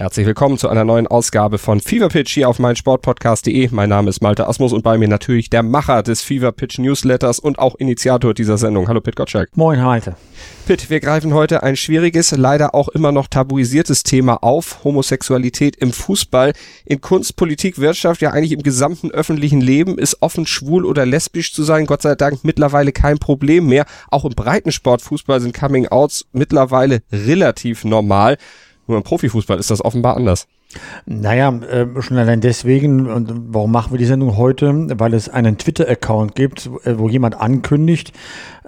Herzlich willkommen zu einer neuen Ausgabe von Fever Pitch hier auf meinsportpodcast.de. Mein Name ist Malte Asmus und bei mir natürlich der Macher des Fever Pitch Newsletters und auch Initiator dieser Sendung. Hallo Pit Gottschalk. Moin Malte. Pitt, wir greifen heute ein schwieriges, leider auch immer noch tabuisiertes Thema auf. Homosexualität im Fußball. In Kunst, Politik, Wirtschaft, ja eigentlich im gesamten öffentlichen Leben ist offen schwul oder lesbisch zu sein, Gott sei Dank mittlerweile kein Problem mehr. Auch im Breitensport Fußball sind Coming Outs mittlerweile relativ normal. Nur im Profifußball ist das offenbar anders. Naja, äh, schon allein deswegen, und warum machen wir die Sendung heute? Weil es einen Twitter-Account gibt, äh, wo jemand ankündigt,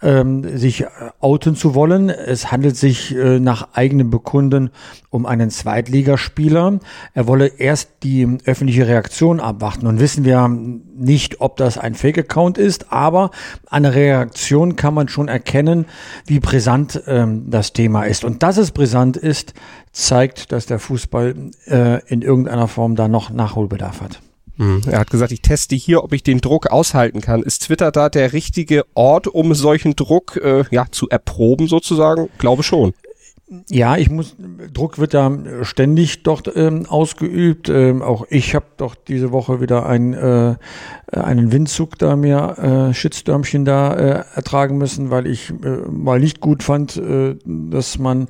ähm, sich outen zu wollen. Es handelt sich äh, nach eigenem Bekunden um einen Zweitligaspieler. Er wolle erst die öffentliche Reaktion abwarten. Und wissen wir nicht, ob das ein Fake-Account ist, aber an der Reaktion kann man schon erkennen, wie brisant ähm, das Thema ist. Und dass es brisant ist, zeigt, dass der Fußball äh, in irgendeiner Form da noch Nachholbedarf hat. Hm. Er hat gesagt, ich teste hier, ob ich den Druck aushalten kann. Ist Twitter da der richtige Ort, um solchen Druck äh, ja, zu erproben sozusagen? Glaube schon. Ja, ich muss, Druck wird ja ständig dort ähm, ausgeübt. Ähm, auch ich habe doch diese Woche wieder ein, äh, einen Windzug da mir, äh, Shitstürmchen da äh, ertragen müssen, weil ich äh, mal nicht gut fand, äh, dass man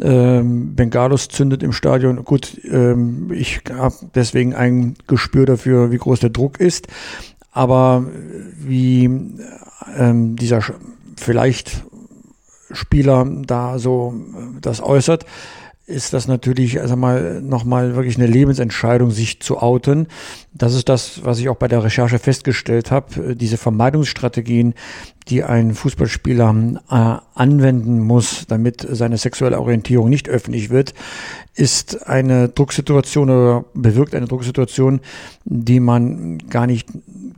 äh, Bengalos zündet im Stadion. Gut, äh, ich habe deswegen ein Gespür dafür, wie groß der Druck ist. Aber wie äh, dieser vielleicht Spieler da so äh, das äußert, ist das natürlich, also mal, nochmal wirklich eine Lebensentscheidung, sich zu outen. Das ist das, was ich auch bei der Recherche festgestellt habe. Diese Vermeidungsstrategien, die ein Fußballspieler äh, anwenden muss, damit seine sexuelle Orientierung nicht öffentlich wird, ist eine Drucksituation oder bewirkt eine Drucksituation, die man gar nicht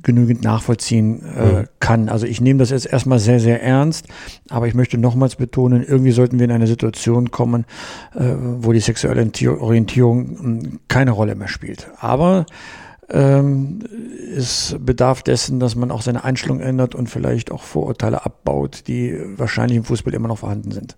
genügend nachvollziehen äh, kann. Also ich nehme das jetzt erstmal sehr, sehr ernst, aber ich möchte nochmals betonen, irgendwie sollten wir in eine Situation kommen, äh, wo die sexuelle Orientierung hm, keine Rolle mehr spielt. Aber ähm, es bedarf dessen, dass man auch seine Einstellung ändert und vielleicht auch Vorurteile abbaut, die wahrscheinlich im Fußball immer noch vorhanden sind.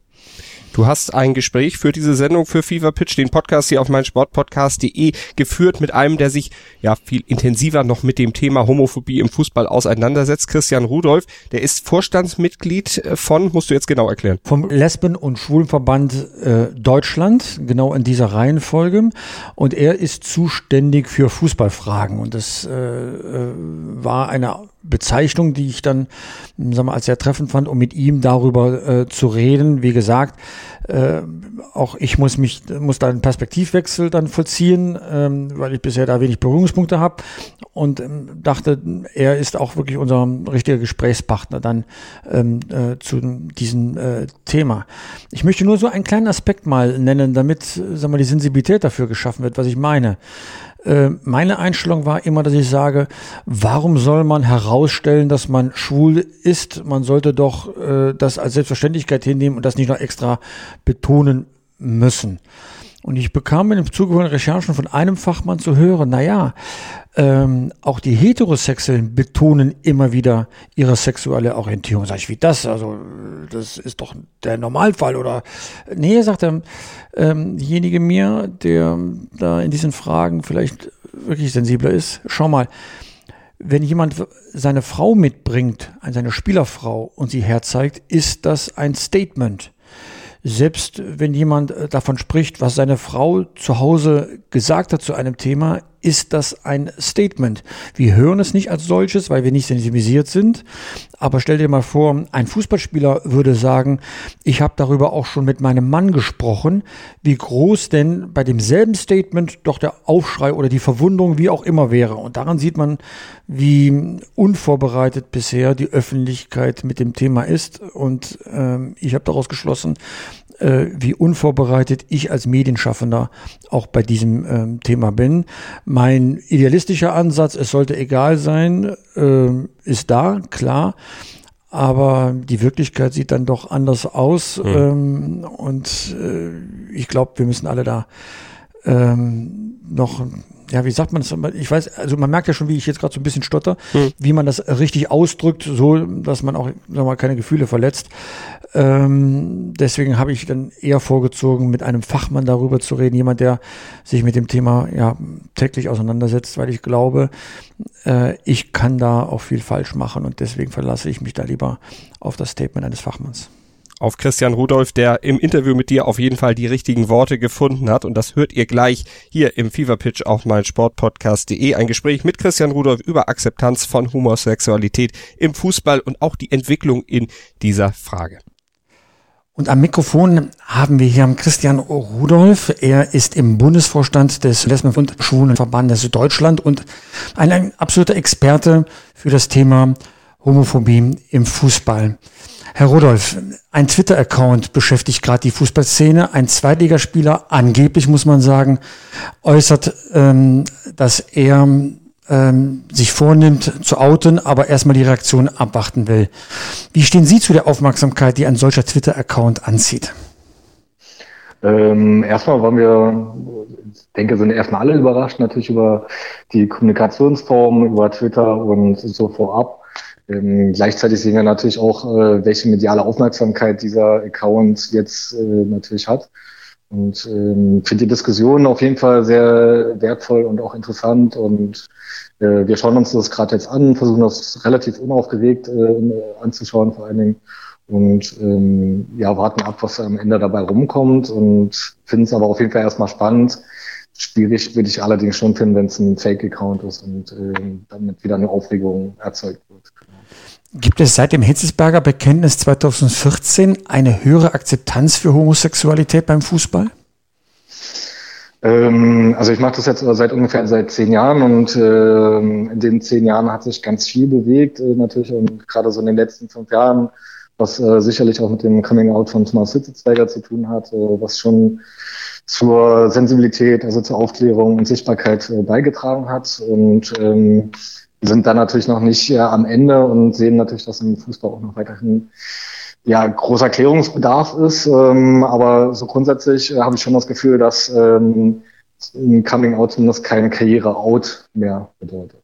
Du hast ein Gespräch für diese Sendung für Fever Pitch, den Podcast hier auf meinsportpodcast.de geführt mit einem, der sich ja viel intensiver noch mit dem Thema Homophobie im Fußball auseinandersetzt. Christian Rudolph, der ist Vorstandsmitglied äh, von, musst du jetzt genau erklären. Vom Lesben- und Schwulenverband äh, Deutschland, genau in dieser Reihenfolge. Und er ist zuständig für Fußballfragen. Und das äh, äh war eine Bezeichnung, die ich dann sagen wir, als sehr treffend fand, um mit ihm darüber äh, zu reden. Wie gesagt, äh, auch ich muss mich muss da einen Perspektivwechsel dann vollziehen, ähm, weil ich bisher da wenig Berührungspunkte habe und ähm, dachte, er ist auch wirklich unser richtiger Gesprächspartner dann ähm, äh, zu diesem äh, Thema. Ich möchte nur so einen kleinen Aspekt mal nennen, damit sagen wir, die Sensibilität dafür geschaffen wird, was ich meine. Äh, meine Einstellung war immer, dass ich sage, warum soll man herausstellen, dass man schwul ist? Man sollte doch äh, das als Selbstverständlichkeit hinnehmen und das nicht noch extra betonen müssen. Und ich bekam im Zuge von Recherchen von einem Fachmann zu hören, naja, ähm, auch die Heterosexuellen betonen immer wieder ihre sexuelle Orientierung. Sag ich, wie das? Also, das ist doch der Normalfall, oder? Nee, sagt er, ähm, diejenige mir, der da in diesen Fragen vielleicht wirklich sensibler ist, schau mal, wenn jemand seine Frau mitbringt, seine Spielerfrau und sie herzeigt, ist das ein Statement selbst wenn jemand äh, davon spricht, was seine Frau zu Hause gesagt hat zu einem Thema, ist das ein Statement. Wir hören es nicht als solches, weil wir nicht sensibilisiert sind. Aber stell dir mal vor, ein Fußballspieler würde sagen, ich habe darüber auch schon mit meinem Mann gesprochen, wie groß denn bei demselben Statement doch der Aufschrei oder die Verwunderung wie auch immer wäre. Und daran sieht man, wie unvorbereitet bisher die Öffentlichkeit mit dem Thema ist. Und ähm, ich habe daraus geschlossen, äh, wie unvorbereitet ich als Medienschaffender auch bei diesem ähm, Thema bin. Mein idealistischer Ansatz, es sollte egal sein, äh, ist da, klar. Aber die Wirklichkeit sieht dann doch anders aus. Mhm. Ähm, und äh, ich glaube, wir müssen alle da ähm, noch ja, wie sagt man das? Ich weiß, also man merkt ja schon, wie ich jetzt gerade so ein bisschen stotter, hm. wie man das richtig ausdrückt, so dass man auch, sagen wir mal, keine Gefühle verletzt. Ähm, deswegen habe ich dann eher vorgezogen, mit einem Fachmann darüber zu reden, jemand, der sich mit dem Thema ja täglich auseinandersetzt, weil ich glaube, äh, ich kann da auch viel falsch machen und deswegen verlasse ich mich da lieber auf das Statement eines Fachmanns auf Christian Rudolph, der im Interview mit dir auf jeden Fall die richtigen Worte gefunden hat. Und das hört ihr gleich hier im Fever Pitch auf meinsportpodcast.de. Ein Gespräch mit Christian Rudolph über Akzeptanz von Homosexualität im Fußball und auch die Entwicklung in dieser Frage. Und am Mikrofon haben wir hier Christian Rudolph. Er ist im Bundesvorstand des Lesben- und Schwulenverbandes Deutschland und ein, ein absoluter Experte für das Thema Homophobie im Fußball. Herr Rudolph, ein Twitter-Account beschäftigt gerade die Fußballszene. Ein Zweitligaspieler, angeblich muss man sagen, äußert, ähm, dass er ähm, sich vornimmt zu outen, aber erstmal die Reaktion abwarten will. Wie stehen Sie zu der Aufmerksamkeit, die ein solcher Twitter-Account anzieht? Ähm, erstmal waren wir, ich denke, sind erstmal alle überrascht natürlich über die Kommunikationsform, über Twitter und so vorab. Ähm, gleichzeitig sehen wir natürlich auch, äh, welche mediale Aufmerksamkeit dieser Account jetzt äh, natürlich hat. Und ähm, finde die Diskussion auf jeden Fall sehr wertvoll und auch interessant. Und äh, wir schauen uns das gerade jetzt an, versuchen das relativ unaufgeregt äh, anzuschauen vor allen Dingen. Und ähm, ja, warten ab, was am Ende dabei rumkommt und finden es aber auf jeden Fall erstmal spannend. Schwierig würde ich allerdings schon finden, wenn es ein Fake-Account ist und äh, damit wieder eine Aufregung erzeugt wird. Gibt es seit dem Hitzesberger Bekenntnis 2014 eine höhere Akzeptanz für Homosexualität beim Fußball? Ähm, also ich mache das jetzt seit ungefähr seit zehn Jahren und äh, in den zehn Jahren hat sich ganz viel bewegt äh, natürlich und gerade so in den letzten fünf Jahren, was äh, sicherlich auch mit dem Coming Out von Thomas Hitzesberger zu tun hat, äh, was schon zur Sensibilität, also zur Aufklärung und Sichtbarkeit äh, beigetragen hat und ähm, sind dann natürlich noch nicht äh, am Ende und sehen natürlich, dass im Fußball auch noch weiterhin ja, großer Klärungsbedarf ist. Ähm, aber so grundsätzlich äh, habe ich schon das Gefühl, dass ähm, ein Coming Out zumindest kein Karriere-Out mehr bedeutet.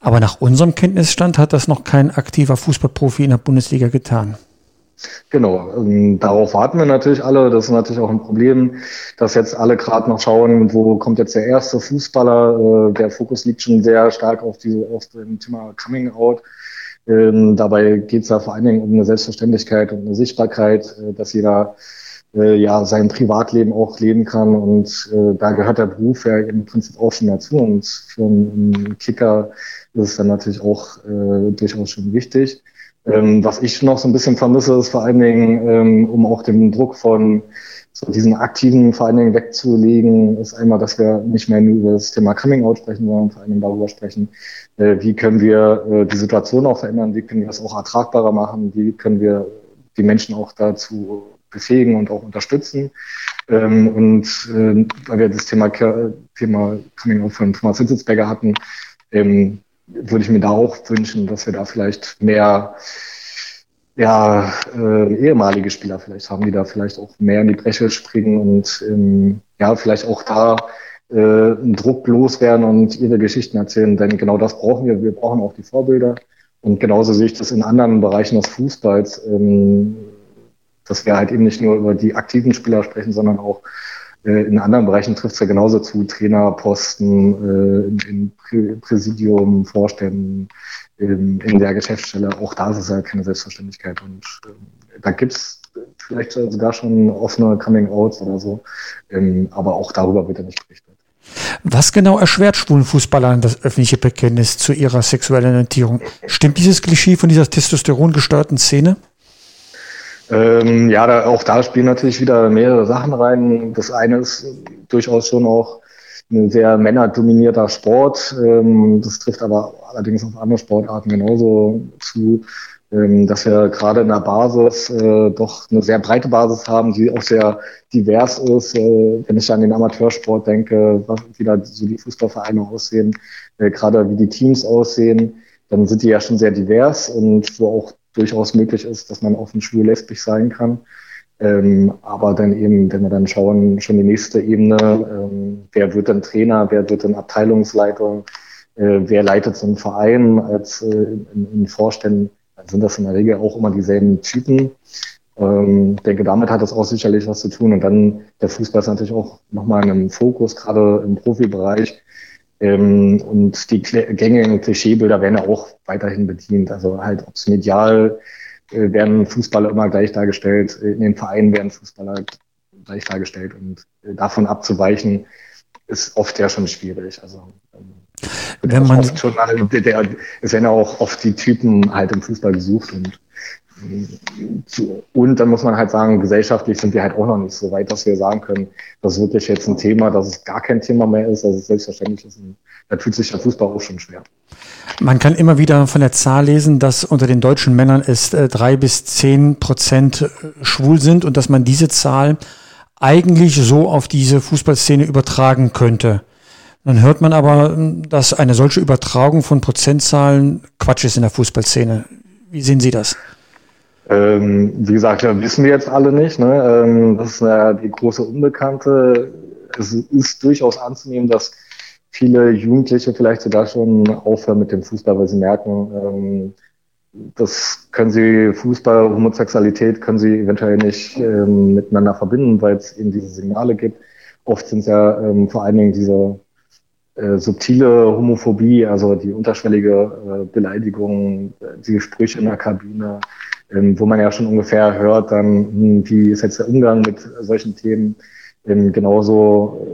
Aber nach unserem Kenntnisstand hat das noch kein aktiver Fußballprofi in der Bundesliga getan. Genau, ähm, darauf warten wir natürlich alle. Das ist natürlich auch ein Problem, dass jetzt alle gerade noch schauen, wo kommt jetzt der erste Fußballer. Äh, der Fokus liegt schon sehr stark auf, diese, auf dem Thema Coming Out. Ähm, dabei geht es ja vor allen Dingen um eine Selbstverständlichkeit und eine Sichtbarkeit, äh, dass jeder äh, ja sein Privatleben auch leben kann. Und da gehört der Beruf ja im Prinzip auch schon dazu. Und für einen Kicker ist es dann natürlich auch durchaus schon wichtig. Ähm, was ich noch so ein bisschen vermisse, ist vor allen Dingen, ähm, um auch den Druck von so diesen aktiven vor allen Dingen wegzulegen, ist einmal, dass wir nicht mehr nur über das Thema Coming Out sprechen, sondern vor allen Dingen darüber sprechen, äh, wie können wir äh, die Situation auch verändern, wie können wir das auch ertragbarer machen, wie können wir die Menschen auch dazu befähigen und auch unterstützen. Ähm, und äh, weil wir das Thema, Thema Coming Out von Thomas Hitzelsberger hatten, ähm, würde ich mir da auch wünschen, dass wir da vielleicht mehr ja, äh, ehemalige Spieler vielleicht haben, die da vielleicht auch mehr in die Bresche springen und ähm, ja, vielleicht auch da äh, einen Druck loswerden und ihre Geschichten erzählen. Denn genau das brauchen wir. Wir brauchen auch die Vorbilder. Und genauso sehe ich das in anderen Bereichen des Fußballs, ähm, dass wir halt eben nicht nur über die aktiven Spieler sprechen, sondern auch in anderen Bereichen trifft es ja genauso zu, Trainerposten, äh, in Präsidium, Vorständen, in, in der Geschäftsstelle. Auch da ist es ja keine Selbstverständlichkeit. Und äh, da gibt's vielleicht sogar schon offene Coming-Outs oder so. Ähm, aber auch darüber wird ja nicht berichtet. Was genau erschwert schwulen Fußballern das öffentliche Bekenntnis zu ihrer sexuellen Orientierung? Stimmt dieses Klischee von dieser testosterongesteuerten Szene? Ähm, ja, da, auch da spielen natürlich wieder mehrere Sachen rein. Das eine ist durchaus schon auch ein sehr männerdominierter Sport. Ähm, das trifft aber allerdings auf andere Sportarten genauso zu, ähm, dass wir gerade in der Basis äh, doch eine sehr breite Basis haben, die auch sehr divers ist. Äh, wenn ich an den Amateursport denke, wie da so die Fußballvereine aussehen, äh, gerade wie die Teams aussehen, dann sind die ja schon sehr divers und wo auch durchaus möglich ist, dass man offen schwul lesbisch sein kann. Ähm, aber dann eben, wenn wir dann schauen, schon die nächste Ebene, ähm, wer wird dann Trainer, wer wird dann Abteilungsleitung, äh, wer leitet so einen Verein als äh, in, in Vorständen, dann sind das in der Regel auch immer dieselben Typen. Ähm, denke, damit hat das auch sicherlich was zu tun. Und dann der Fußball ist natürlich auch nochmal in einem Fokus, gerade im Profibereich. Ähm, und die gängigen Klischeebilder werden ja auch weiterhin bedient. Also halt, ob es medial äh, werden Fußballer immer gleich dargestellt, in den Vereinen werden Fußballer gleich dargestellt. Und äh, davon abzuweichen, ist oft ja schon schwierig. Also ähm, wenn man schon, der, es werden ja auch oft die Typen halt im Fußball gesucht und und dann muss man halt sagen, gesellschaftlich sind wir halt auch noch nicht so weit, dass wir sagen können, das ist wirklich jetzt ein Thema, dass es gar kein Thema mehr ist, dass es selbstverständlich ist. Und da tut sich der Fußball auch schon schwer. Man kann immer wieder von der Zahl lesen, dass unter den deutschen Männern es äh, drei bis zehn Prozent äh, schwul sind und dass man diese Zahl eigentlich so auf diese Fußballszene übertragen könnte. Dann hört man aber, dass eine solche Übertragung von Prozentzahlen Quatsch ist in der Fußballszene. Wie sehen Sie das? Ähm, wie gesagt, ja, wissen wir jetzt alle nicht. Ne? Ähm, das ist ja die große Unbekannte. Es ist durchaus anzunehmen, dass viele Jugendliche vielleicht sogar schon aufhören mit dem Fußball, weil sie merken, ähm, das können sie Fußball, Homosexualität können sie eventuell nicht ähm, miteinander verbinden, weil es eben diese Signale gibt. Oft sind es ja ähm, vor allen Dingen diese äh, subtile Homophobie, also die unterschwellige äh, Beleidigung, die Sprüche in der Kabine, ähm, wo man ja schon ungefähr hört, dann, hm, wie ist jetzt der Umgang mit solchen Themen. Ähm, genauso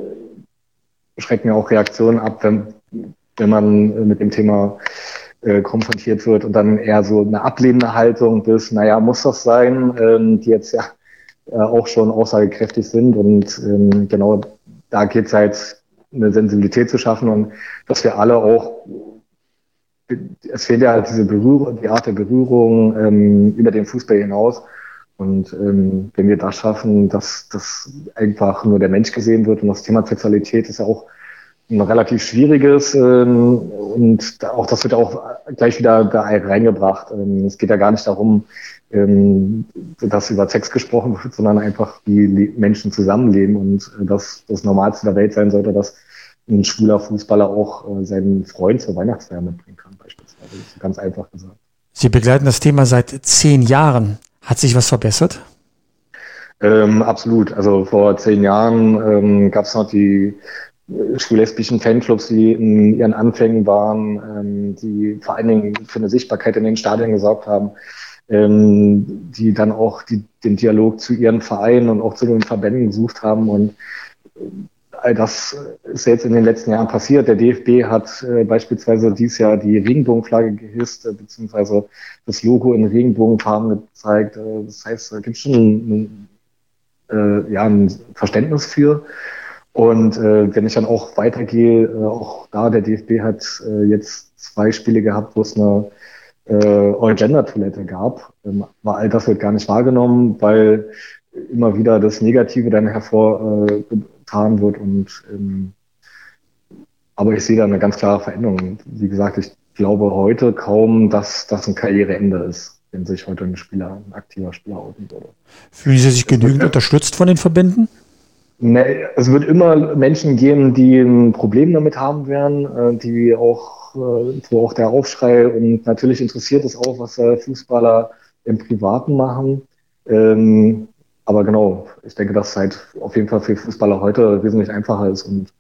äh, schrecken ja auch Reaktionen ab, wenn, wenn man mit dem Thema äh, konfrontiert wird und dann eher so eine ablehnende Haltung bis, naja, muss das sein, ähm, die jetzt ja äh, auch schon aussagekräftig sind und ähm, genau da geht es halt eine Sensibilität zu schaffen und dass wir alle auch es fehlt ja halt diese Berührung, die Art der Berührung ähm, über den Fußball hinaus. Und ähm, wenn wir das schaffen, dass das einfach nur der Mensch gesehen wird und das Thema Sexualität ist ja auch ein relativ schwieriges ähm, und auch das wird auch gleich wieder da reingebracht. Ähm, es geht ja gar nicht darum, ähm, dass über Sex gesprochen wird, sondern einfach wie Menschen zusammenleben und äh, dass das Normalste der Welt sein sollte, dass ein schwuler Fußballer auch äh, seinen Freund zur Weihnachtsfeier mitbringen kann, ganz einfach gesagt. Sie begleiten das Thema seit zehn Jahren. Hat sich was verbessert? Ähm, absolut. Also vor zehn Jahren ähm, gab es noch die äh, schwul-lesbischen Fanclubs, die in ihren Anfängen waren, ähm, die vor allen Dingen für eine Sichtbarkeit in den Stadien gesorgt haben, ähm, die dann auch die, den Dialog zu ihren Vereinen und auch zu den Verbänden gesucht haben und all das ist jetzt in den letzten Jahren passiert. Der DFB hat äh, beispielsweise dieses Jahr die Regenbogenflagge gehisst, äh, beziehungsweise das Logo in Regenbogenfarben gezeigt. Äh, das heißt, da gibt es schon ein, äh, ja, ein Verständnis für. Und äh, wenn ich dann auch weitergehe, äh, auch da, der DFB hat äh, jetzt zwei Spiele gehabt, wo es eine äh, All-Gender-Toilette gab. Ähm, aber all das wird gar nicht wahrgenommen, weil immer wieder das Negative dann hervor äh, getan wird. Und ähm, aber ich sehe da eine ganz klare Veränderung. Wie gesagt, ich glaube heute kaum, dass das ein Karriereende ist, wenn sich heute ein Spieler, ein aktiver Spieler outen würde. Fühlen Sie sich genügend unterstützt von den Verbänden? Ne, es wird immer Menschen geben, die ein Problem damit haben werden, äh, die auch, äh, wo auch der Aufschrei und natürlich interessiert es auch, was Fußballer im Privaten machen. Ähm, aber genau, ich denke, dass es halt auf jeden Fall für Fußballer heute wesentlich einfacher ist. Und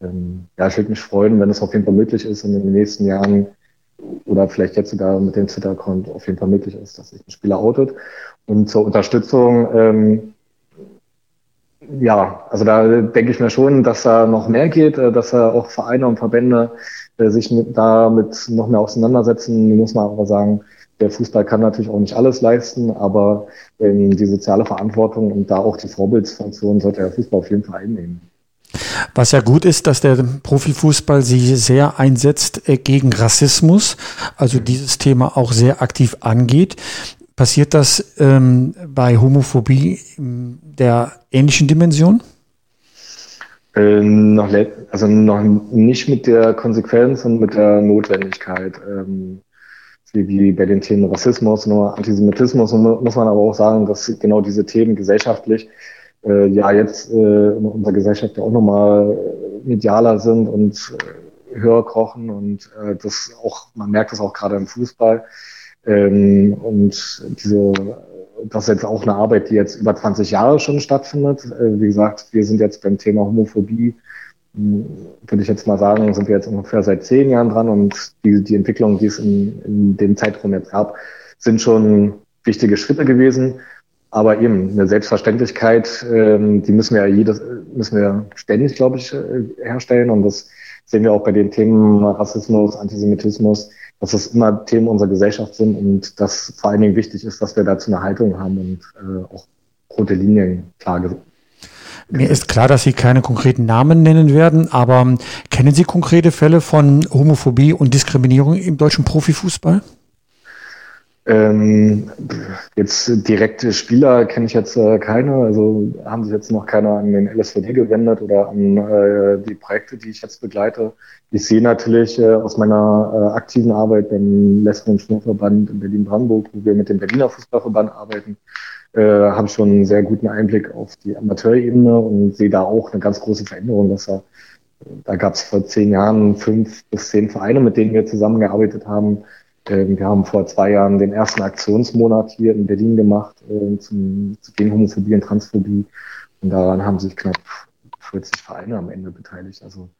ähm, ja, ich würde mich freuen, wenn es auf jeden Fall möglich ist in den nächsten Jahren oder vielleicht jetzt sogar mit dem Twitter-Account auf jeden Fall möglich ist, dass sich ein Spieler outet. Und zur Unterstützung, ähm, ja, also da denke ich mir schon, dass da noch mehr geht, äh, dass da auch Vereine und Verbände äh, sich mit, damit noch mehr auseinandersetzen. Muss man aber sagen, der Fußball kann natürlich auch nicht alles leisten, aber ähm, die soziale Verantwortung und da auch die Vorbildsfunktion sollte der Fußball auf jeden Fall einnehmen. Was ja gut ist, dass der Profifußball sich sehr einsetzt äh, gegen Rassismus, also dieses Thema auch sehr aktiv angeht. Passiert das ähm, bei Homophobie der ähnlichen Dimension? Äh, noch, also noch nicht mit der Konsequenz und mit der Notwendigkeit. Ähm, wie, wie bei den Themen Rassismus, nur Antisemitismus, muss man aber auch sagen, dass genau diese Themen gesellschaftlich äh, ja jetzt äh, in unserer Gesellschaft ja auch nochmal medialer sind und äh, höher kochen und äh, das auch, man merkt das auch gerade im Fußball. Ähm, und diese, das ist jetzt auch eine Arbeit, die jetzt über 20 Jahre schon stattfindet. Äh, wie gesagt, wir sind jetzt beim Thema Homophobie, würde ich jetzt mal sagen, sind wir jetzt ungefähr seit zehn Jahren dran und die, die Entwicklung, die es in, in dem Zeitraum jetzt gab, sind schon wichtige Schritte gewesen. Aber eben eine Selbstverständlichkeit, ähm, die müssen wir jedes, müssen wir ständig, glaube ich, äh, herstellen. Und das sehen wir auch bei den Themen Rassismus, Antisemitismus, dass das immer Themen unserer Gesellschaft sind und dass vor allen Dingen wichtig ist, dass wir dazu eine Haltung haben und äh, auch rote Linien klar mir ist klar, dass Sie keine konkreten Namen nennen werden, aber kennen Sie konkrete Fälle von Homophobie und Diskriminierung im deutschen Profifußball? Ähm, jetzt direkte Spieler kenne ich jetzt äh, keine, also haben sich jetzt noch keiner an den LSVD gewendet oder an äh, die Projekte, die ich jetzt begleite. Ich sehe natürlich äh, aus meiner äh, aktiven Arbeit beim Lesben- und Schwurverband in Berlin-Brandenburg, wo wir mit dem Berliner Fußballverband arbeiten, äh, habe schon einen sehr guten Einblick auf die Amateurebene und sehe da auch eine ganz große Veränderung, dass da, da gab es vor zehn Jahren fünf bis zehn Vereine, mit denen wir zusammengearbeitet haben ähm, wir haben vor zwei Jahren den ersten Aktionsmonat hier in Berlin gemacht äh, zum, gegen Homophobie und Transphobie. Und daran haben sich knapp 40 Vereine am Ende beteiligt. Also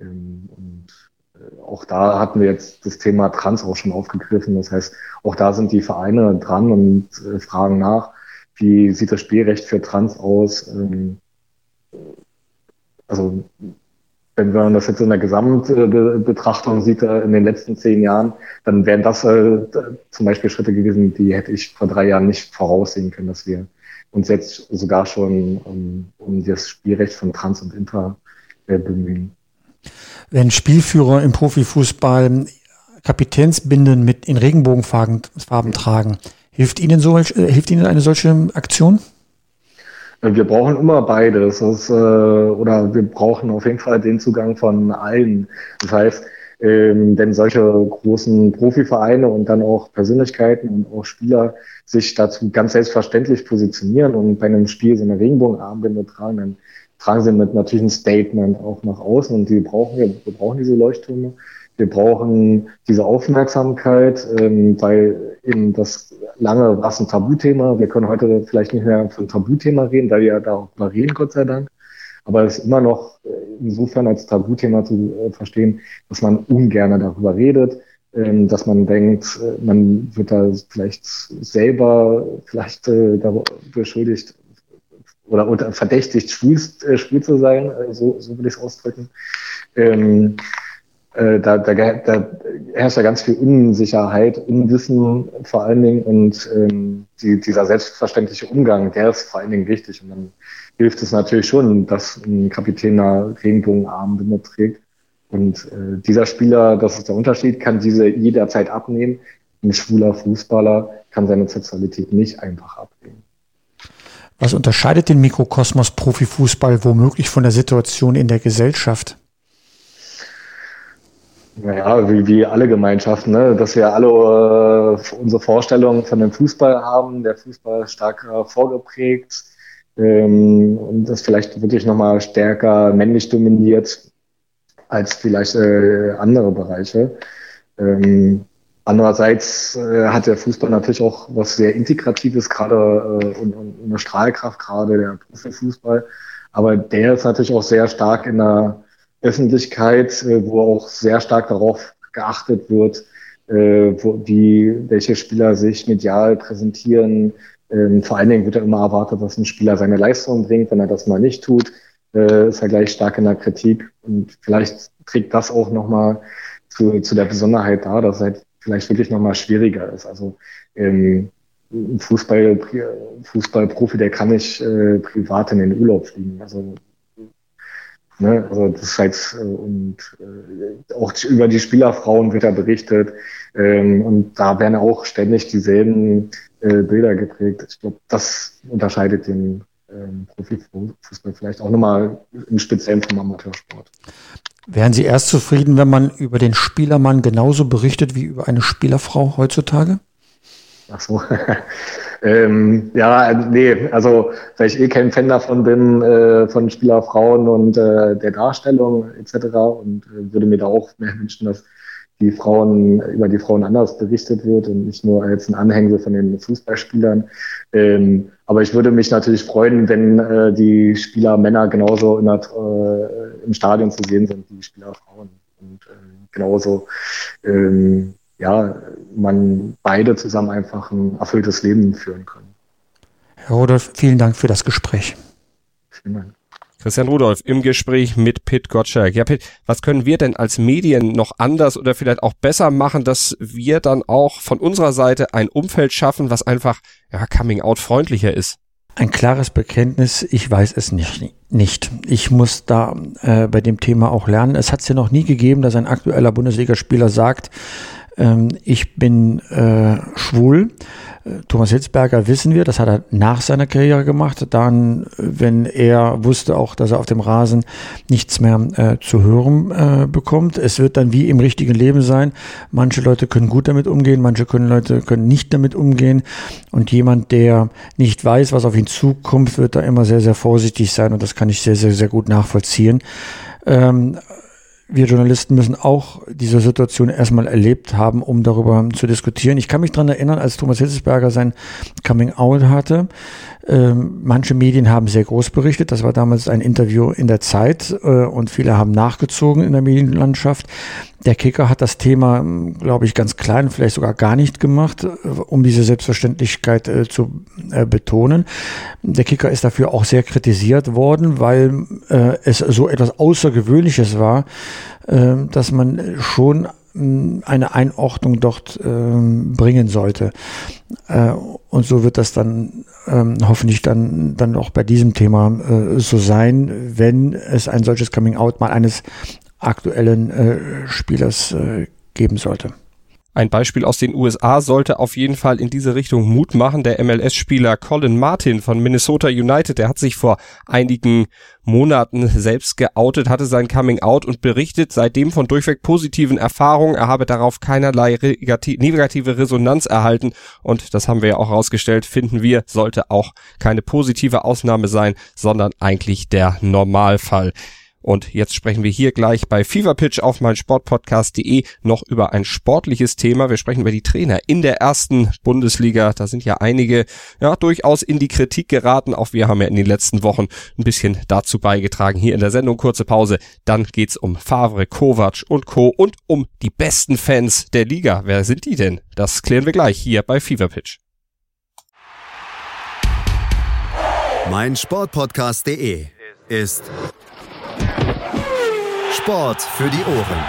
ähm, und äh, auch da hatten wir jetzt das Thema Trans auch schon aufgegriffen. Das heißt, auch da sind die Vereine dran und äh, fragen nach, wie sieht das Spielrecht für Trans aus? Ähm, also wenn man das jetzt in der Gesamtbetrachtung sieht, äh, in den letzten zehn Jahren, dann wären das äh, zum Beispiel Schritte gewesen, die hätte ich vor drei Jahren nicht voraussehen können, dass wir uns jetzt sogar schon um, um das Spielrecht von Trans und Inter äh, bemühen. Wenn Spielführer im Profifußball Kapitänsbinden mit in Regenbogenfarben Farben tragen, hilft Ihnen so, äh, hilft Ihnen eine solche Aktion? Wir brauchen immer beides. Das, äh, oder wir brauchen auf jeden Fall den Zugang von allen. Das heißt, ähm, wenn solche großen Profivereine und dann auch Persönlichkeiten und auch Spieler sich dazu ganz selbstverständlich positionieren und bei einem Spiel so eine Regenbogenarmbinde tragen, dann tragen sie mit natürlich ein Statement auch nach außen und die brauchen wir, wir brauchen diese Leuchttürme. Wir brauchen diese Aufmerksamkeit, ähm, weil eben das lange war es ein Tabuthema. Wir können heute vielleicht nicht mehr von Tabuthema reden, da wir ja darüber reden, Gott sei Dank. Aber es ist immer noch äh, insofern als Tabuthema zu äh, verstehen, dass man ungern darüber redet, ähm, dass man denkt, äh, man wird da vielleicht selber vielleicht äh, beschuldigt oder, oder verdächtigt, schwul, äh, schwul zu sein, äh, so, so will ich es ausdrücken. Ähm, äh, da, da, da herrscht ja ganz viel Unsicherheit, Unwissen vor allen Dingen und ähm, die, dieser selbstverständliche Umgang, der ist vor allen Dingen wichtig. Und dann hilft es natürlich schon, dass ein Kapitän eine Regenbogenarmbinde trägt. Und äh, dieser Spieler, das ist der Unterschied, kann diese jederzeit abnehmen. Ein schwuler Fußballer kann seine Sexualität nicht einfach ablehnen. Was unterscheidet den Mikrokosmos Profifußball womöglich von der Situation in der Gesellschaft? Naja, wie, wie alle Gemeinschaften, ne? dass wir alle äh, unsere Vorstellungen von dem Fußball haben, der Fußball stark äh, vorgeprägt ähm, und das vielleicht wirklich nochmal stärker männlich dominiert als vielleicht äh, andere Bereiche. Ähm, andererseits äh, hat der Fußball natürlich auch was sehr Integratives, gerade äh, und, und eine Strahlkraft, gerade der Profifußball. Aber der ist natürlich auch sehr stark in der Öffentlichkeit, äh, wo auch sehr stark darauf geachtet wird, äh, wo, wie, welche Spieler sich medial präsentieren. Ähm, vor allen Dingen wird ja immer erwartet, dass ein Spieler seine Leistung bringt. Wenn er das mal nicht tut, äh, ist er gleich stark in der Kritik. Und vielleicht trägt das auch nochmal zu, zu der Besonderheit da, dass es halt vielleicht wirklich nochmal schwieriger ist. Also ähm, ein Fußball, Fußballprofi, der kann nicht äh, privat in den Urlaub fliegen. Also Ne? Also das ist halt, äh, und äh, auch über die Spielerfrauen wird da berichtet. Ähm, und da werden auch ständig dieselben äh, Bilder geprägt. Ich glaube, das unterscheidet den ähm, Profifußball vielleicht auch nochmal im Speziellen vom Amateursport. Wären Sie erst zufrieden, wenn man über den Spielermann genauso berichtet wie über eine Spielerfrau heutzutage? Ach so. ähm, ja, nee, also weil ich eh kein Fan davon bin, äh, von Spielerfrauen und äh, der Darstellung etc. und äh, würde mir da auch mehr wünschen, dass die Frauen, über die Frauen anders berichtet wird und nicht nur als ein Anhängsel von den Fußballspielern. Ähm, aber ich würde mich natürlich freuen, wenn äh, die Spieler Männer genauso in der, äh, im Stadion zu sehen sind wie die Spieler Frauen. Und äh, genauso ähm, ja, man beide zusammen einfach ein erfülltes Leben führen können. Herr Rudolf, vielen Dank für das Gespräch. Vielen Dank. Christian Rudolph im Gespräch mit Pit Gottschalk. Ja, Pit, was können wir denn als Medien noch anders oder vielleicht auch besser machen, dass wir dann auch von unserer Seite ein Umfeld schaffen, was einfach ja, Coming-out freundlicher ist? Ein klares Bekenntnis, ich weiß es nicht. nicht. Ich muss da äh, bei dem Thema auch lernen. Es hat es ja noch nie gegeben, dass ein aktueller Bundesligaspieler sagt, ich bin äh, schwul. Thomas Hitzberger wissen wir, das hat er nach seiner Karriere gemacht. Dann, wenn er wusste auch, dass er auf dem Rasen nichts mehr äh, zu hören äh, bekommt. Es wird dann wie im richtigen Leben sein. Manche Leute können gut damit umgehen, manche können Leute können nicht damit umgehen. Und jemand, der nicht weiß, was auf ihn zukommt, wird da immer sehr, sehr vorsichtig sein. Und das kann ich sehr, sehr, sehr gut nachvollziehen. Ähm, wir Journalisten müssen auch diese Situation erstmal erlebt haben, um darüber zu diskutieren. Ich kann mich dran erinnern, als Thomas Hitzesberger sein Coming Out hatte. Ähm, manche Medien haben sehr groß berichtet. Das war damals ein Interview in der Zeit äh, und viele haben nachgezogen in der Medienlandschaft. Der Kicker hat das Thema, glaube ich, ganz klein, vielleicht sogar gar nicht gemacht, äh, um diese Selbstverständlichkeit äh, zu äh, betonen. Der Kicker ist dafür auch sehr kritisiert worden, weil äh, es so etwas Außergewöhnliches war, äh, dass man schon eine Einordnung dort ähm, bringen sollte. Und so wird das dann ähm, hoffentlich dann, dann auch bei diesem Thema äh, so sein, wenn es ein solches Coming Out mal eines aktuellen äh, Spielers äh, geben sollte. Ein Beispiel aus den USA sollte auf jeden Fall in diese Richtung Mut machen. Der MLS-Spieler Colin Martin von Minnesota United, der hat sich vor einigen Monaten selbst geoutet, hatte sein Coming Out und berichtet seitdem von durchweg positiven Erfahrungen. Er habe darauf keinerlei negative Resonanz erhalten und das haben wir ja auch herausgestellt, finden wir, sollte auch keine positive Ausnahme sein, sondern eigentlich der Normalfall. Und jetzt sprechen wir hier gleich bei Fever Pitch auf mein Sportpodcast.de noch über ein sportliches Thema. Wir sprechen über die Trainer in der ersten Bundesliga. Da sind ja einige ja durchaus in die Kritik geraten. Auch wir haben ja in den letzten Wochen ein bisschen dazu beigetragen. Hier in der Sendung kurze Pause. Dann geht's um Favre, Kovac und Co. und um die besten Fans der Liga. Wer sind die denn? Das klären wir gleich hier bei Fever Pitch. Mein Sportpodcast.de ist Sport für die Ohren.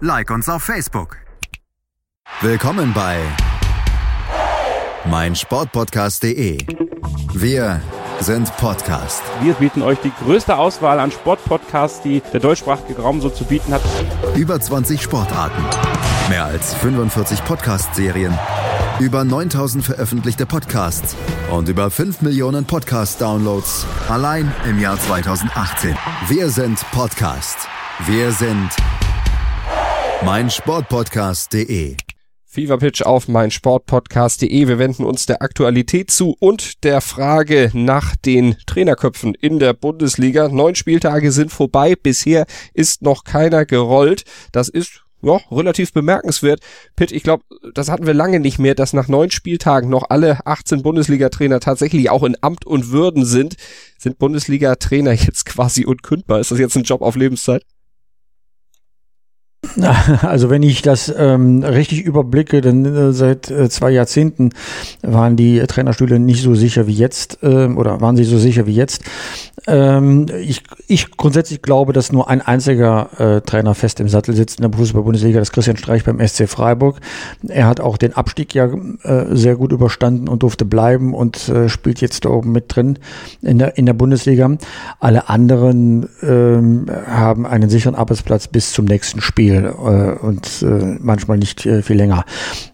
Like uns auf Facebook. Willkommen bei meinsportpodcast.de. Wir sind Podcast. Wir bieten euch die größte Auswahl an Sportpodcasts, die der deutschsprachige Raum so zu bieten hat. Über 20 Sportarten, mehr als 45 Podcast-Serien, über 9000 veröffentlichte Podcasts und über 5 Millionen Podcast-Downloads allein im Jahr 2018. Wir sind Podcast. Wir sind meinsportpodcast.de. Fever Pitch auf mein Sportpodcast.de. Wir wenden uns der Aktualität zu und der Frage nach den Trainerköpfen in der Bundesliga. Neun Spieltage sind vorbei. Bisher ist noch keiner gerollt. Das ist ja, relativ bemerkenswert. Pitt, ich glaube, das hatten wir lange nicht mehr, dass nach neun Spieltagen noch alle 18 Bundesliga-Trainer tatsächlich auch in Amt und Würden sind. Sind Bundesliga-Trainer jetzt quasi unkündbar? Ist das jetzt ein Job auf Lebenszeit? Also wenn ich das ähm, richtig überblicke, denn äh, seit äh, zwei Jahrzehnten waren die Trainerstühle nicht so sicher wie jetzt äh, oder waren sie so sicher wie jetzt. Ähm, ich, ich grundsätzlich glaube, dass nur ein einziger äh, Trainer fest im Sattel sitzt in der Fußball-Bundesliga, das ist Christian Streich beim SC Freiburg. Er hat auch den Abstieg ja äh, sehr gut überstanden und durfte bleiben und äh, spielt jetzt da oben mit drin in der, in der Bundesliga. Alle anderen ähm, haben einen sicheren Arbeitsplatz bis zum nächsten Spiel. Schnell äh, und äh, manchmal nicht äh, viel länger.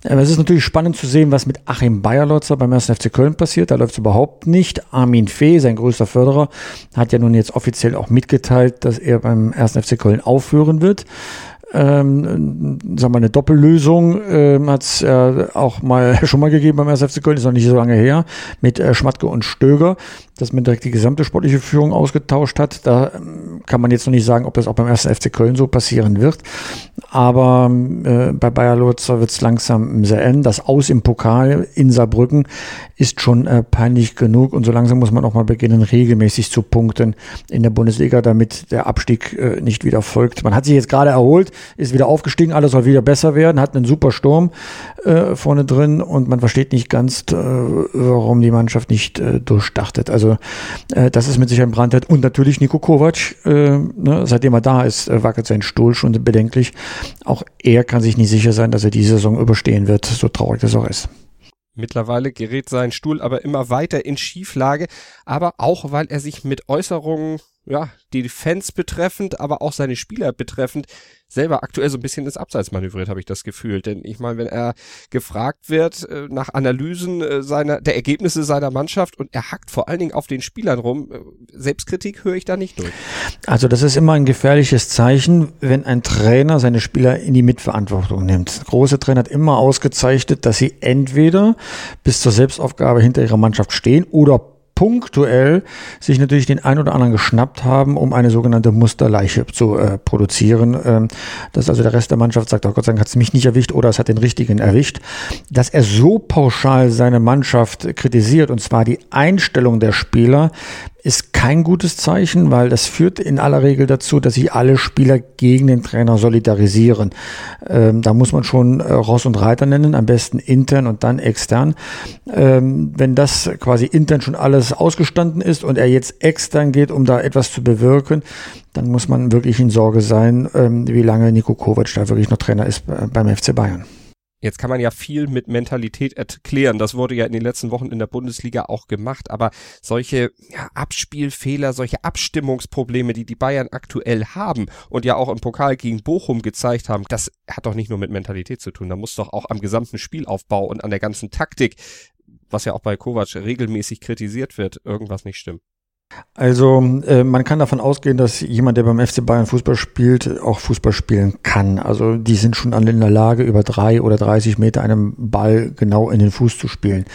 Aber es ist natürlich spannend zu sehen, was mit Achim Bayerlotzer beim 1. FC Köln passiert. Da läuft es überhaupt nicht. Armin Fee, sein größter Förderer, hat ja nun jetzt offiziell auch mitgeteilt, dass er beim 1. FC Köln aufhören wird ähm, sagen wir, eine Doppellösung ähm, hat es äh, auch mal schon mal gegeben beim SFC Köln, ist noch nicht so lange her, mit äh, Schmatke und Stöger, dass man direkt die gesamte sportliche Führung ausgetauscht hat. Da ähm, kann man jetzt noch nicht sagen, ob das auch beim ersten FC Köln so passieren wird. Aber äh, bei Bayer Lutzer wird es langsam sehr enden. Das Aus im Pokal in Saarbrücken ist schon äh, peinlich genug und so langsam muss man auch mal beginnen, regelmäßig zu punkten in der Bundesliga, damit der Abstieg äh, nicht wieder folgt. Man hat sich jetzt gerade erholt, ist wieder aufgestiegen, alles soll wieder besser werden, hat einen super Sturm äh, vorne drin und man versteht nicht ganz, äh, warum die Mannschaft nicht äh, durchstartet. Also äh, das ist mit Sicherheit ein Brandheit. Und natürlich Nico Kovac, äh, ne, seitdem er da ist, äh, wackelt sein Stuhl schon bedenklich. Auch er kann sich nicht sicher sein, dass er die Saison überstehen wird, so traurig das auch ist. Mittlerweile gerät sein Stuhl aber immer weiter in Schieflage, aber auch weil er sich mit Äußerungen ja, die Fans betreffend, aber auch seine Spieler betreffend, selber aktuell so ein bisschen ins Abseits manövriert, habe ich das Gefühl. Denn ich meine, wenn er gefragt wird äh, nach Analysen äh, seiner, der Ergebnisse seiner Mannschaft und er hackt vor allen Dingen auf den Spielern rum, äh, Selbstkritik höre ich da nicht durch. Also das ist immer ein gefährliches Zeichen, wenn ein Trainer seine Spieler in die Mitverantwortung nimmt. Große Trainer hat immer ausgezeichnet, dass sie entweder bis zur Selbstaufgabe hinter ihrer Mannschaft stehen oder punktuell sich natürlich den ein oder anderen geschnappt haben, um eine sogenannte Musterleiche zu äh, produzieren. Ähm, dass also der Rest der Mannschaft sagt, oh Gott sei Dank hat es mich nicht erwischt oder es hat den richtigen erwischt. Dass er so pauschal seine Mannschaft kritisiert, und zwar die Einstellung der Spieler, ist kein gutes Zeichen, weil das führt in aller Regel dazu, dass sich alle Spieler gegen den Trainer solidarisieren. Ähm, da muss man schon äh, Ross und Reiter nennen, am besten intern und dann extern. Ähm, wenn das quasi intern schon alles ausgestanden ist und er jetzt extern geht, um da etwas zu bewirken, dann muss man wirklich in Sorge sein, ähm, wie lange Nico Kovac da wirklich noch Trainer ist äh, beim FC Bayern. Jetzt kann man ja viel mit Mentalität erklären. Das wurde ja in den letzten Wochen in der Bundesliga auch gemacht. Aber solche ja, Abspielfehler, solche Abstimmungsprobleme, die die Bayern aktuell haben und ja auch im Pokal gegen Bochum gezeigt haben, das hat doch nicht nur mit Mentalität zu tun. Da muss doch auch am gesamten Spielaufbau und an der ganzen Taktik, was ja auch bei Kovac regelmäßig kritisiert wird, irgendwas nicht stimmen. Also äh, man kann davon ausgehen, dass jemand, der beim FC Bayern Fußball spielt, auch Fußball spielen kann. Also die sind schon alle in der Lage, über drei oder 30 Meter einem Ball genau in den Fuß zu spielen.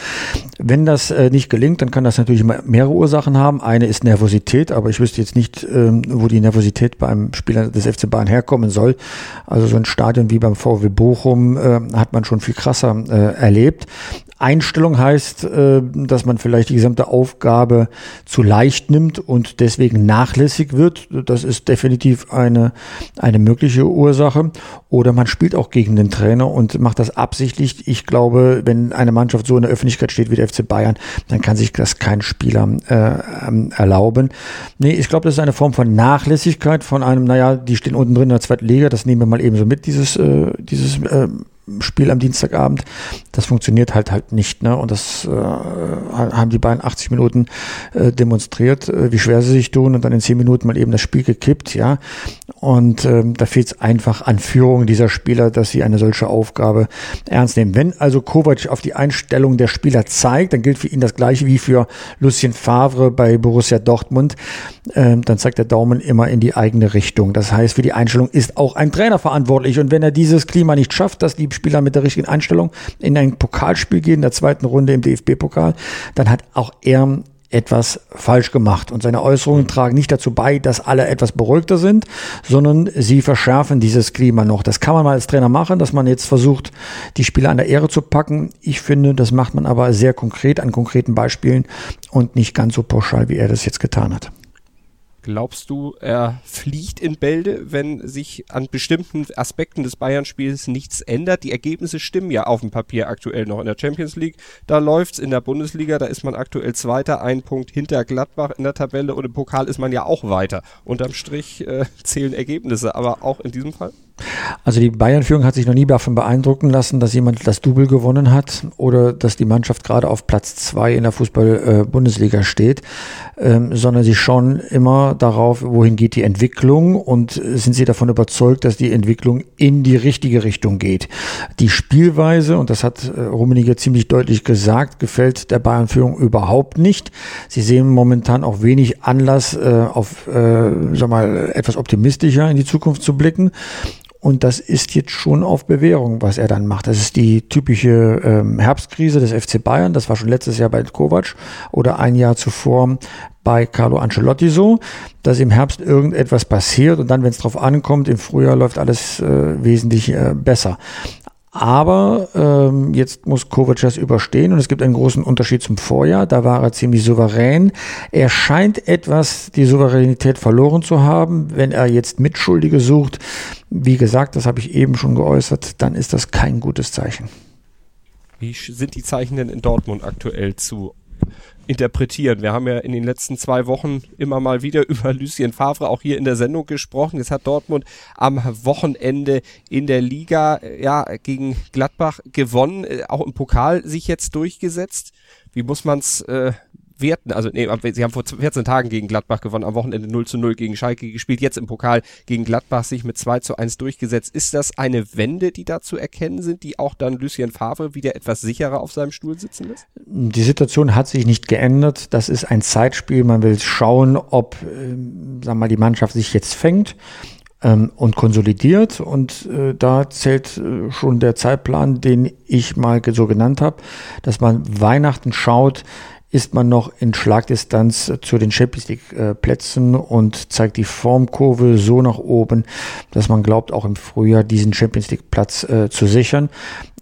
Wenn das äh, nicht gelingt, dann kann das natürlich mehrere Ursachen haben. Eine ist Nervosität, aber ich wüsste jetzt nicht, ähm, wo die Nervosität beim Spieler des FC Bayern herkommen soll. Also so ein Stadion wie beim VW Bochum äh, hat man schon viel krasser äh, erlebt. Einstellung heißt, äh, dass man vielleicht die gesamte Aufgabe zu leicht nimmt und deswegen nachlässig wird. Das ist definitiv eine, eine mögliche Ursache. Oder man spielt auch gegen den Trainer und macht das absichtlich. Ich glaube, wenn eine Mannschaft so in der Öffentlichkeit steht wie der FC Bayern, dann kann sich das kein Spieler äh, ähm, erlauben. Nee, ich glaube, das ist eine Form von Nachlässigkeit von einem, naja, die stehen unten drin in der zweiten Liga, das nehmen wir mal eben so mit, dieses, äh, dieses äh, Spiel am Dienstagabend. Das funktioniert halt halt nicht. Ne? Und das äh, haben die beiden 80 Minuten äh, demonstriert, äh, wie schwer sie sich tun und dann in 10 Minuten mal eben das Spiel gekippt. ja. Und ähm, da fehlt es einfach an Führung dieser Spieler, dass sie eine solche Aufgabe ernst nehmen. Wenn also Kovac auf die Einstellung der Spieler zeigt, dann gilt für ihn das gleiche wie für Lucien Favre bei Borussia Dortmund. Ähm, dann zeigt der Daumen immer in die eigene Richtung. Das heißt, für die Einstellung ist auch ein Trainer verantwortlich. Und wenn er dieses Klima nicht schafft, dass die Spieler mit der richtigen Einstellung in ein Pokalspiel gehen, in der zweiten Runde im DFB-Pokal, dann hat auch er etwas falsch gemacht. Und seine Äußerungen tragen nicht dazu bei, dass alle etwas beruhigter sind, sondern sie verschärfen dieses Klima noch. Das kann man mal als Trainer machen, dass man jetzt versucht, die Spieler an der Ehre zu packen. Ich finde, das macht man aber sehr konkret an konkreten Beispielen und nicht ganz so pauschal, wie er das jetzt getan hat. Glaubst du, er fliegt in Bälde, wenn sich an bestimmten Aspekten des Bayern-Spiels nichts ändert? Die Ergebnisse stimmen ja auf dem Papier aktuell noch. In der Champions League, da läuft's. In der Bundesliga, da ist man aktuell Zweiter, ein Punkt hinter Gladbach in der Tabelle und im Pokal ist man ja auch weiter. Unterm Strich äh, zählen Ergebnisse, aber auch in diesem Fall? Also die Bayern-Führung hat sich noch nie davon beeindrucken lassen, dass jemand das Double gewonnen hat oder dass die Mannschaft gerade auf Platz zwei in der Fußball-Bundesliga steht, ähm, sondern sie schauen immer darauf, wohin geht die Entwicklung und sind sie davon überzeugt, dass die Entwicklung in die richtige Richtung geht. Die Spielweise, und das hat äh, Rummenigge ziemlich deutlich gesagt, gefällt der Bayern-Führung überhaupt nicht. Sie sehen momentan auch wenig Anlass, äh, auf, äh, sag mal, etwas optimistischer in die Zukunft zu blicken. Und das ist jetzt schon auf Bewährung, was er dann macht. Das ist die typische ähm, Herbstkrise des FC Bayern. Das war schon letztes Jahr bei Kovac oder ein Jahr zuvor bei Carlo Ancelotti so, dass im Herbst irgendetwas passiert und dann, wenn es drauf ankommt, im Frühjahr läuft alles äh, wesentlich äh, besser. Aber ähm, jetzt muss Kovac das überstehen und es gibt einen großen Unterschied zum Vorjahr. Da war er ziemlich souverän. Er scheint etwas die Souveränität verloren zu haben. Wenn er jetzt Mitschuldige sucht, wie gesagt, das habe ich eben schon geäußert, dann ist das kein gutes Zeichen. Wie sind die Zeichen denn in Dortmund aktuell zu interpretieren. Wir haben ja in den letzten zwei Wochen immer mal wieder über Lucien Favre auch hier in der Sendung gesprochen. Jetzt hat Dortmund am Wochenende in der Liga ja gegen Gladbach gewonnen, äh, auch im Pokal sich jetzt durchgesetzt. Wie muss man es äh, werten. Also nee, sie haben vor 14 Tagen gegen Gladbach gewonnen, am Wochenende 0 zu 0 gegen Schalke gespielt, jetzt im Pokal gegen Gladbach sich mit 2 zu 1 durchgesetzt. Ist das eine Wende, die da zu erkennen sind, die auch dann Lucien Favre wieder etwas sicherer auf seinem Stuhl sitzen lässt? Die Situation hat sich nicht geändert. Das ist ein Zeitspiel. Man will schauen, ob, äh, wir mal, die Mannschaft sich jetzt fängt ähm, und konsolidiert. Und äh, da zählt äh, schon der Zeitplan, den ich mal so genannt habe, dass man Weihnachten schaut, ist man noch in Schlagdistanz zu den Champions League äh, Plätzen und zeigt die Formkurve so nach oben, dass man glaubt, auch im Frühjahr diesen Champions League Platz äh, zu sichern.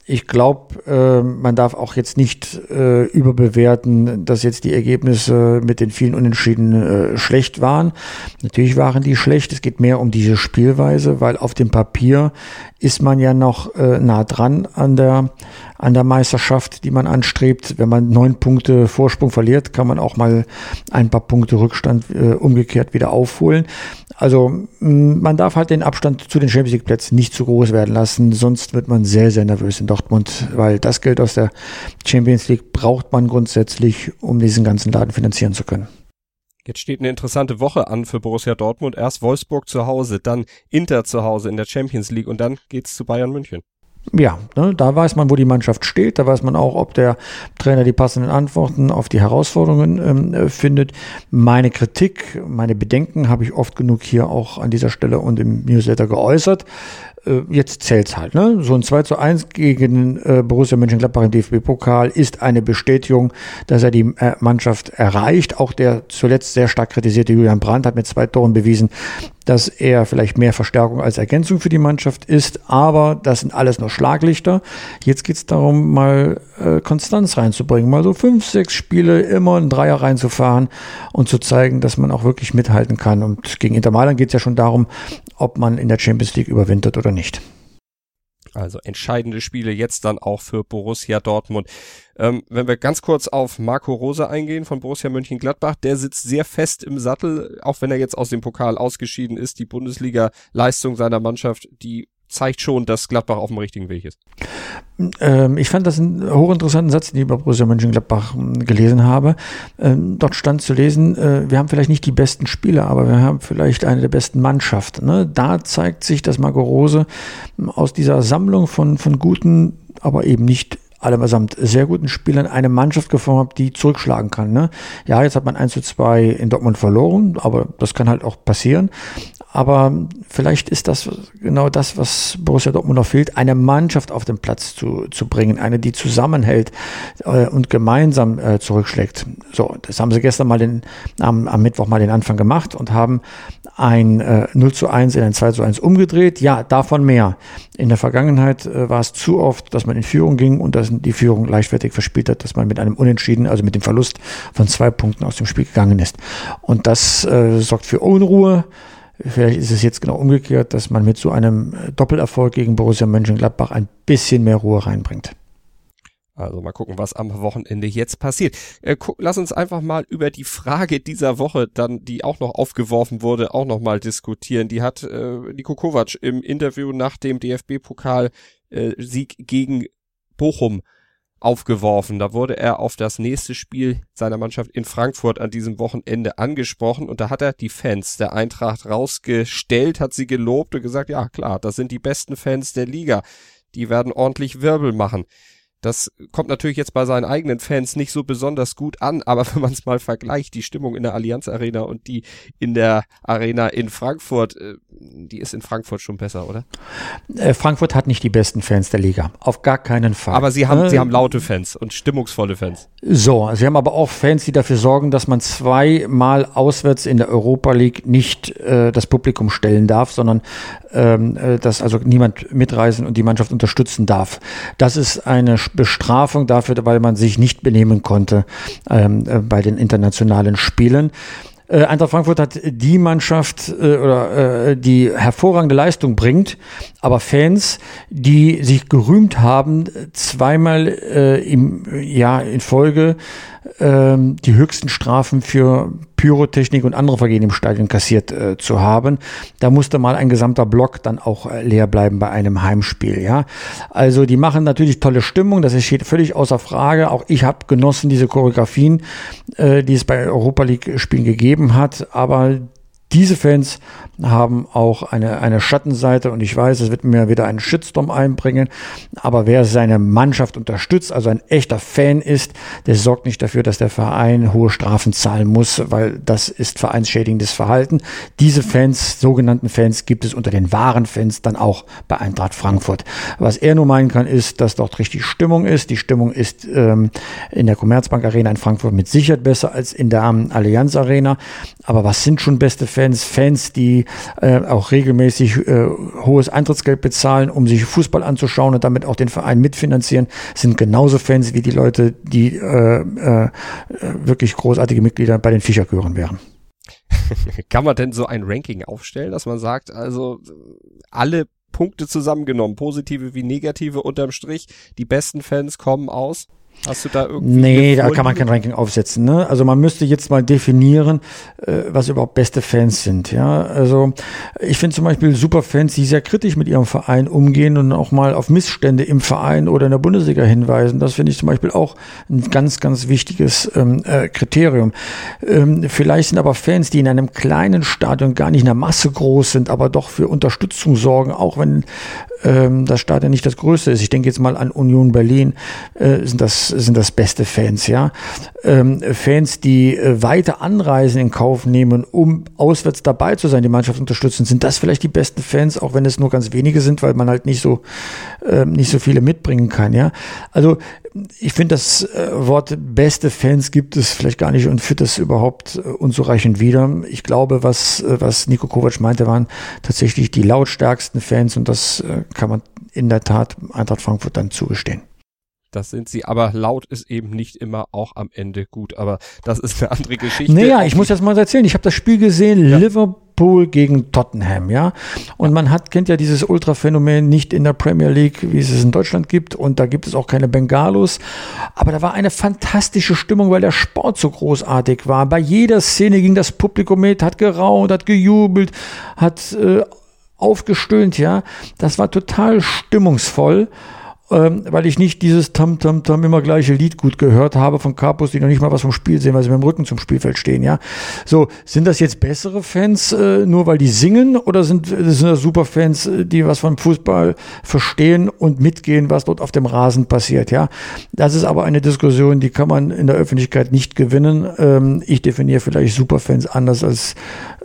Ich glaube, äh, man darf auch jetzt nicht äh, überbewerten, dass jetzt die Ergebnisse mit den vielen Unentschieden äh, schlecht waren. Natürlich waren die schlecht. Es geht mehr um diese Spielweise, weil auf dem Papier ist man ja noch äh, nah dran an der an der Meisterschaft, die man anstrebt. Wenn man neun Punkte Vorsprung verliert, kann man auch mal ein paar Punkte Rückstand äh, umgekehrt wieder aufholen. Also man darf halt den Abstand zu den Champions League Plätzen nicht zu groß werden lassen, sonst wird man sehr, sehr nervös in Dortmund, weil das Geld aus der Champions League braucht man grundsätzlich, um diesen ganzen Laden finanzieren zu können. Jetzt steht eine interessante Woche an für Borussia Dortmund. Erst Wolfsburg zu Hause, dann Inter zu Hause in der Champions League und dann geht's zu Bayern München ja, ne, da weiß man, wo die Mannschaft steht. Da weiß man auch, ob der Trainer die passenden Antworten auf die Herausforderungen ähm, äh, findet. Meine Kritik, meine Bedenken habe ich oft genug hier auch an dieser Stelle und im Newsletter geäußert. Äh, jetzt zählt's halt. Ne? So ein 2 zu 1 gegen äh, Borussia Mönchengladbach im DFB-Pokal ist eine Bestätigung, dass er die äh, Mannschaft erreicht. Auch der zuletzt sehr stark kritisierte Julian Brandt hat mit zwei Toren bewiesen, dass er vielleicht mehr Verstärkung als Ergänzung für die Mannschaft ist. Aber das sind alles nur Schlaglichter. Jetzt geht's darum, mal äh, Konstanz reinzubringen. Mal so fünf, sechs Spiele immer einen Dreier reinzufahren und zu zeigen, dass man auch wirklich mithalten kann. Und gegen Inter Mailand geht's ja schon darum, ob man in der Champions League überwintert oder nicht. Also entscheidende Spiele jetzt dann auch für Borussia Dortmund. Ähm, wenn wir ganz kurz auf Marco Rose eingehen von Borussia Mönchengladbach, der sitzt sehr fest im Sattel, auch wenn er jetzt aus dem Pokal ausgeschieden ist. Die Bundesliga-Leistung seiner Mannschaft, die zeigt schon, dass Gladbach auf dem richtigen Weg ist. Ähm, ich fand das einen hochinteressanten Satz, den ich über Borussia Mönchengladbach hm, gelesen habe. Ähm, dort stand zu lesen, äh, wir haben vielleicht nicht die besten Spieler, aber wir haben vielleicht eine der besten Mannschaften. Ne? Da zeigt sich, dass Marco Rose hm, aus dieser Sammlung von, von guten, aber eben nicht allesamt sehr guten Spielern eine Mannschaft geformt die zurückschlagen kann. Ne? Ja, jetzt hat man 1 zu 2 in Dortmund verloren, aber das kann halt auch passieren. Aber vielleicht ist das genau das, was Borussia Dortmund noch fehlt, eine Mannschaft auf den Platz zu, zu bringen, eine, die zusammenhält äh, und gemeinsam äh, zurückschlägt. So, das haben sie gestern mal den, am, am Mittwoch mal den Anfang gemacht und haben ein äh, 0 zu 1 in ein 2 zu 1 umgedreht. Ja, davon mehr. In der Vergangenheit äh, war es zu oft, dass man in Führung ging und dass die Führung leichtfertig verspielt hat, dass man mit einem Unentschieden, also mit dem Verlust von zwei Punkten aus dem Spiel gegangen ist. Und das äh, sorgt für Unruhe. Vielleicht ist es jetzt genau umgekehrt, dass man mit so einem Doppelerfolg gegen Borussia Mönchengladbach ein bisschen mehr Ruhe reinbringt. Also mal gucken, was am Wochenende jetzt passiert. Äh, lass uns einfach mal über die Frage dieser Woche dann, die auch noch aufgeworfen wurde, auch noch mal diskutieren. Die hat äh, Niko Kovac im Interview nach dem DFB-Pokal äh, gegen Bochum aufgeworfen. Da wurde er auf das nächste Spiel seiner Mannschaft in Frankfurt an diesem Wochenende angesprochen und da hat er die Fans der Eintracht rausgestellt, hat sie gelobt und gesagt, ja klar, das sind die besten Fans der Liga. Die werden ordentlich Wirbel machen. Das kommt natürlich jetzt bei seinen eigenen Fans nicht so besonders gut an, aber wenn man es mal vergleicht, die Stimmung in der Allianz Arena und die in der Arena in Frankfurt, äh, die ist in Frankfurt schon besser, oder? Äh, Frankfurt hat nicht die besten Fans der Liga, auf gar keinen Fall. Aber sie haben, äh, sie haben laute Fans und stimmungsvolle Fans. So, sie haben aber auch Fans, die dafür sorgen, dass man zweimal auswärts in der Europa League nicht äh, das Publikum stellen darf, sondern ähm, äh, dass also niemand mitreisen und die Mannschaft unterstützen darf. Das ist eine Bestrafung dafür, weil man sich nicht benehmen konnte ähm, äh, bei den internationalen Spielen. Äh, Eintracht Frankfurt hat die Mannschaft äh, oder äh, die hervorragende Leistung bringt, aber Fans, die sich gerühmt haben, zweimal äh, im Jahr in Folge ähm, die höchsten Strafen für Pyrotechnik und andere Vergehen im Stadion kassiert äh, zu haben. Da musste mal ein gesamter Block dann auch äh, leer bleiben bei einem Heimspiel. Ja, also die machen natürlich tolle Stimmung, das steht völlig außer Frage. Auch ich habe genossen diese Choreografien, äh, die es bei Europa League Spielen gegeben hat, aber diese Fans haben auch eine, eine Schattenseite und ich weiß, es wird mir wieder einen Shitstorm einbringen, aber wer seine Mannschaft unterstützt, also ein echter Fan ist, der sorgt nicht dafür, dass der Verein hohe Strafen zahlen muss, weil das ist vereinsschädigendes Verhalten. Diese Fans, sogenannten Fans, gibt es unter den wahren Fans dann auch bei Eintracht Frankfurt. Was er nur meinen kann, ist, dass dort richtig Stimmung ist. Die Stimmung ist ähm, in der Commerzbank Arena in Frankfurt mit Sicherheit besser als in der Allianz Arena. Aber was sind schon beste Fans? Fans, die äh, auch regelmäßig äh, hohes Eintrittsgeld bezahlen, um sich Fußball anzuschauen und damit auch den Verein mitfinanzieren, sind genauso Fans wie die Leute, die äh, äh, wirklich großartige Mitglieder bei den Fischerchören wären. Kann man denn so ein Ranking aufstellen, dass man sagt, also alle Punkte zusammengenommen, positive wie negative unterm Strich, die besten Fans kommen aus? Hast du da irgendwie. Nee, da kann man kein Ranking aufsetzen. Ne? Also man müsste jetzt mal definieren, äh, was überhaupt beste Fans sind. Ja, also ich finde zum Beispiel Superfans, die sehr kritisch mit ihrem Verein umgehen und auch mal auf Missstände im Verein oder in der Bundesliga hinweisen. Das finde ich zum Beispiel auch ein ganz, ganz wichtiges ähm, äh, Kriterium. Ähm, vielleicht sind aber Fans, die in einem kleinen Stadion gar nicht in der Masse groß sind, aber doch für Unterstützung sorgen, auch wenn ähm, das Stadion nicht das größte ist. Ich denke jetzt mal an Union Berlin, äh, sind das sind das beste Fans, ja. Ähm, Fans, die äh, weite Anreisen in Kauf nehmen, um auswärts dabei zu sein, die Mannschaft unterstützen, sind das vielleicht die besten Fans, auch wenn es nur ganz wenige sind, weil man halt nicht so äh, nicht so viele mitbringen kann, ja. Also ich finde, das äh, Wort beste Fans gibt es vielleicht gar nicht und führt das überhaupt äh, unzureichend wieder. Ich glaube, was, äh, was Nico Kovac meinte, waren tatsächlich die lautstärksten Fans und das kann man in der Tat Eintracht Frankfurt dann zugestehen. Das sind sie, aber laut ist eben nicht immer auch am Ende gut. Aber das ist eine andere Geschichte. Naja, ich muss jetzt mal erzählen. Ich habe das Spiel gesehen, ja. Liverpool gegen Tottenham, ja. Und man hat, kennt ja dieses Ultra-Phänomen nicht in der Premier League, wie es es in Deutschland gibt. Und da gibt es auch keine Bengalos. Aber da war eine fantastische Stimmung, weil der Sport so großartig war. Bei jeder Szene ging das Publikum mit, hat geraunt, hat gejubelt, hat äh, aufgestöhnt, ja. Das war total stimmungsvoll ähm, weil ich nicht dieses Tam Tam Tam immer gleiche Lied gut gehört habe von Capos, die noch nicht mal was vom Spiel sehen, weil sie mit dem Rücken zum Spielfeld stehen, ja. So, sind das jetzt bessere Fans, äh, nur weil die singen, oder sind, sind das super Fans, äh, die was vom Fußball verstehen und mitgehen, was dort auf dem Rasen passiert, ja? Das ist aber eine Diskussion, die kann man in der Öffentlichkeit nicht gewinnen. Ähm, ich definiere vielleicht Superfans anders als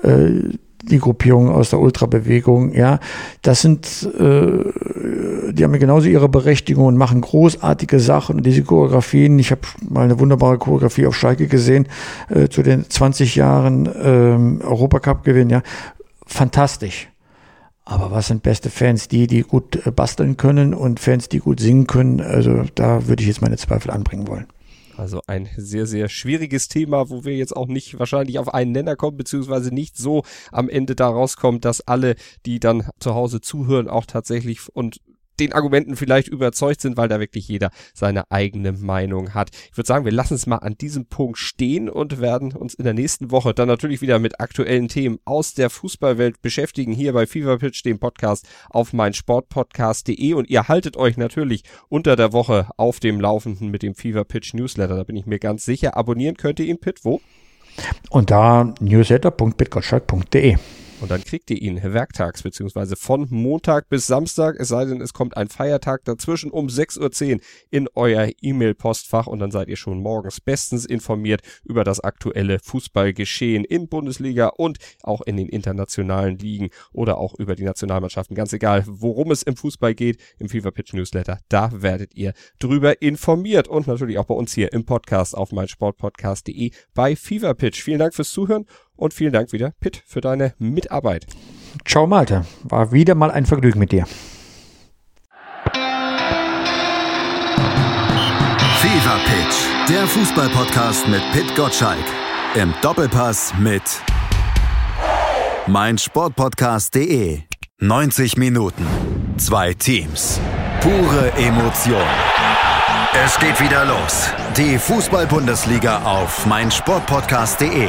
äh, die Gruppierungen aus der Ultrabewegung, ja, das sind, äh, die haben genauso ihre Berechtigung und machen großartige Sachen. Diese Choreografien, ich habe mal eine wunderbare Choreografie auf Schalke gesehen, äh, zu den 20 Jahren ähm, Europacup-Gewinn, ja, fantastisch. Aber was sind beste Fans? Die, die gut äh, basteln können und Fans, die gut singen können. Also da würde ich jetzt meine Zweifel anbringen wollen. Also ein sehr, sehr schwieriges Thema, wo wir jetzt auch nicht wahrscheinlich auf einen Nenner kommen, beziehungsweise nicht so am Ende da rauskommt, dass alle, die dann zu Hause zuhören, auch tatsächlich und den Argumenten vielleicht überzeugt sind, weil da wirklich jeder seine eigene Meinung hat. Ich würde sagen, wir lassen es mal an diesem Punkt stehen und werden uns in der nächsten Woche dann natürlich wieder mit aktuellen Themen aus der Fußballwelt beschäftigen, hier bei Fever Pitch, dem Podcast auf meinsportpodcast.de und ihr haltet euch natürlich unter der Woche auf dem Laufenden mit dem Fever Pitch Newsletter, da bin ich mir ganz sicher. Abonnieren könnt ihr ihn, Pitt, wo? Unter newsletter.bitgottschalk.de. Und dann kriegt ihr ihn werktags beziehungsweise von Montag bis Samstag, es sei denn, es kommt ein Feiertag dazwischen um 6.10 Uhr in euer E-Mail-Postfach und dann seid ihr schon morgens bestens informiert über das aktuelle Fußballgeschehen in Bundesliga und auch in den internationalen Ligen oder auch über die Nationalmannschaften. Ganz egal, worum es im Fußball geht, im Fever Pitch Newsletter, da werdet ihr drüber informiert und natürlich auch bei uns hier im Podcast auf meinsportpodcast.de bei Fever Pitch. Vielen Dank fürs Zuhören und vielen Dank wieder, Pitt, für deine Mitarbeit. Ciao, Malte. War wieder mal ein Vergnügen mit dir. Fever Pitch, der Fußballpodcast mit Pitt Gottschalk. Im Doppelpass mit meinsportpodcast.de. 90 Minuten, zwei Teams, pure Emotion. Es geht wieder los. Die Fußball-Bundesliga auf meinsportpodcast.de.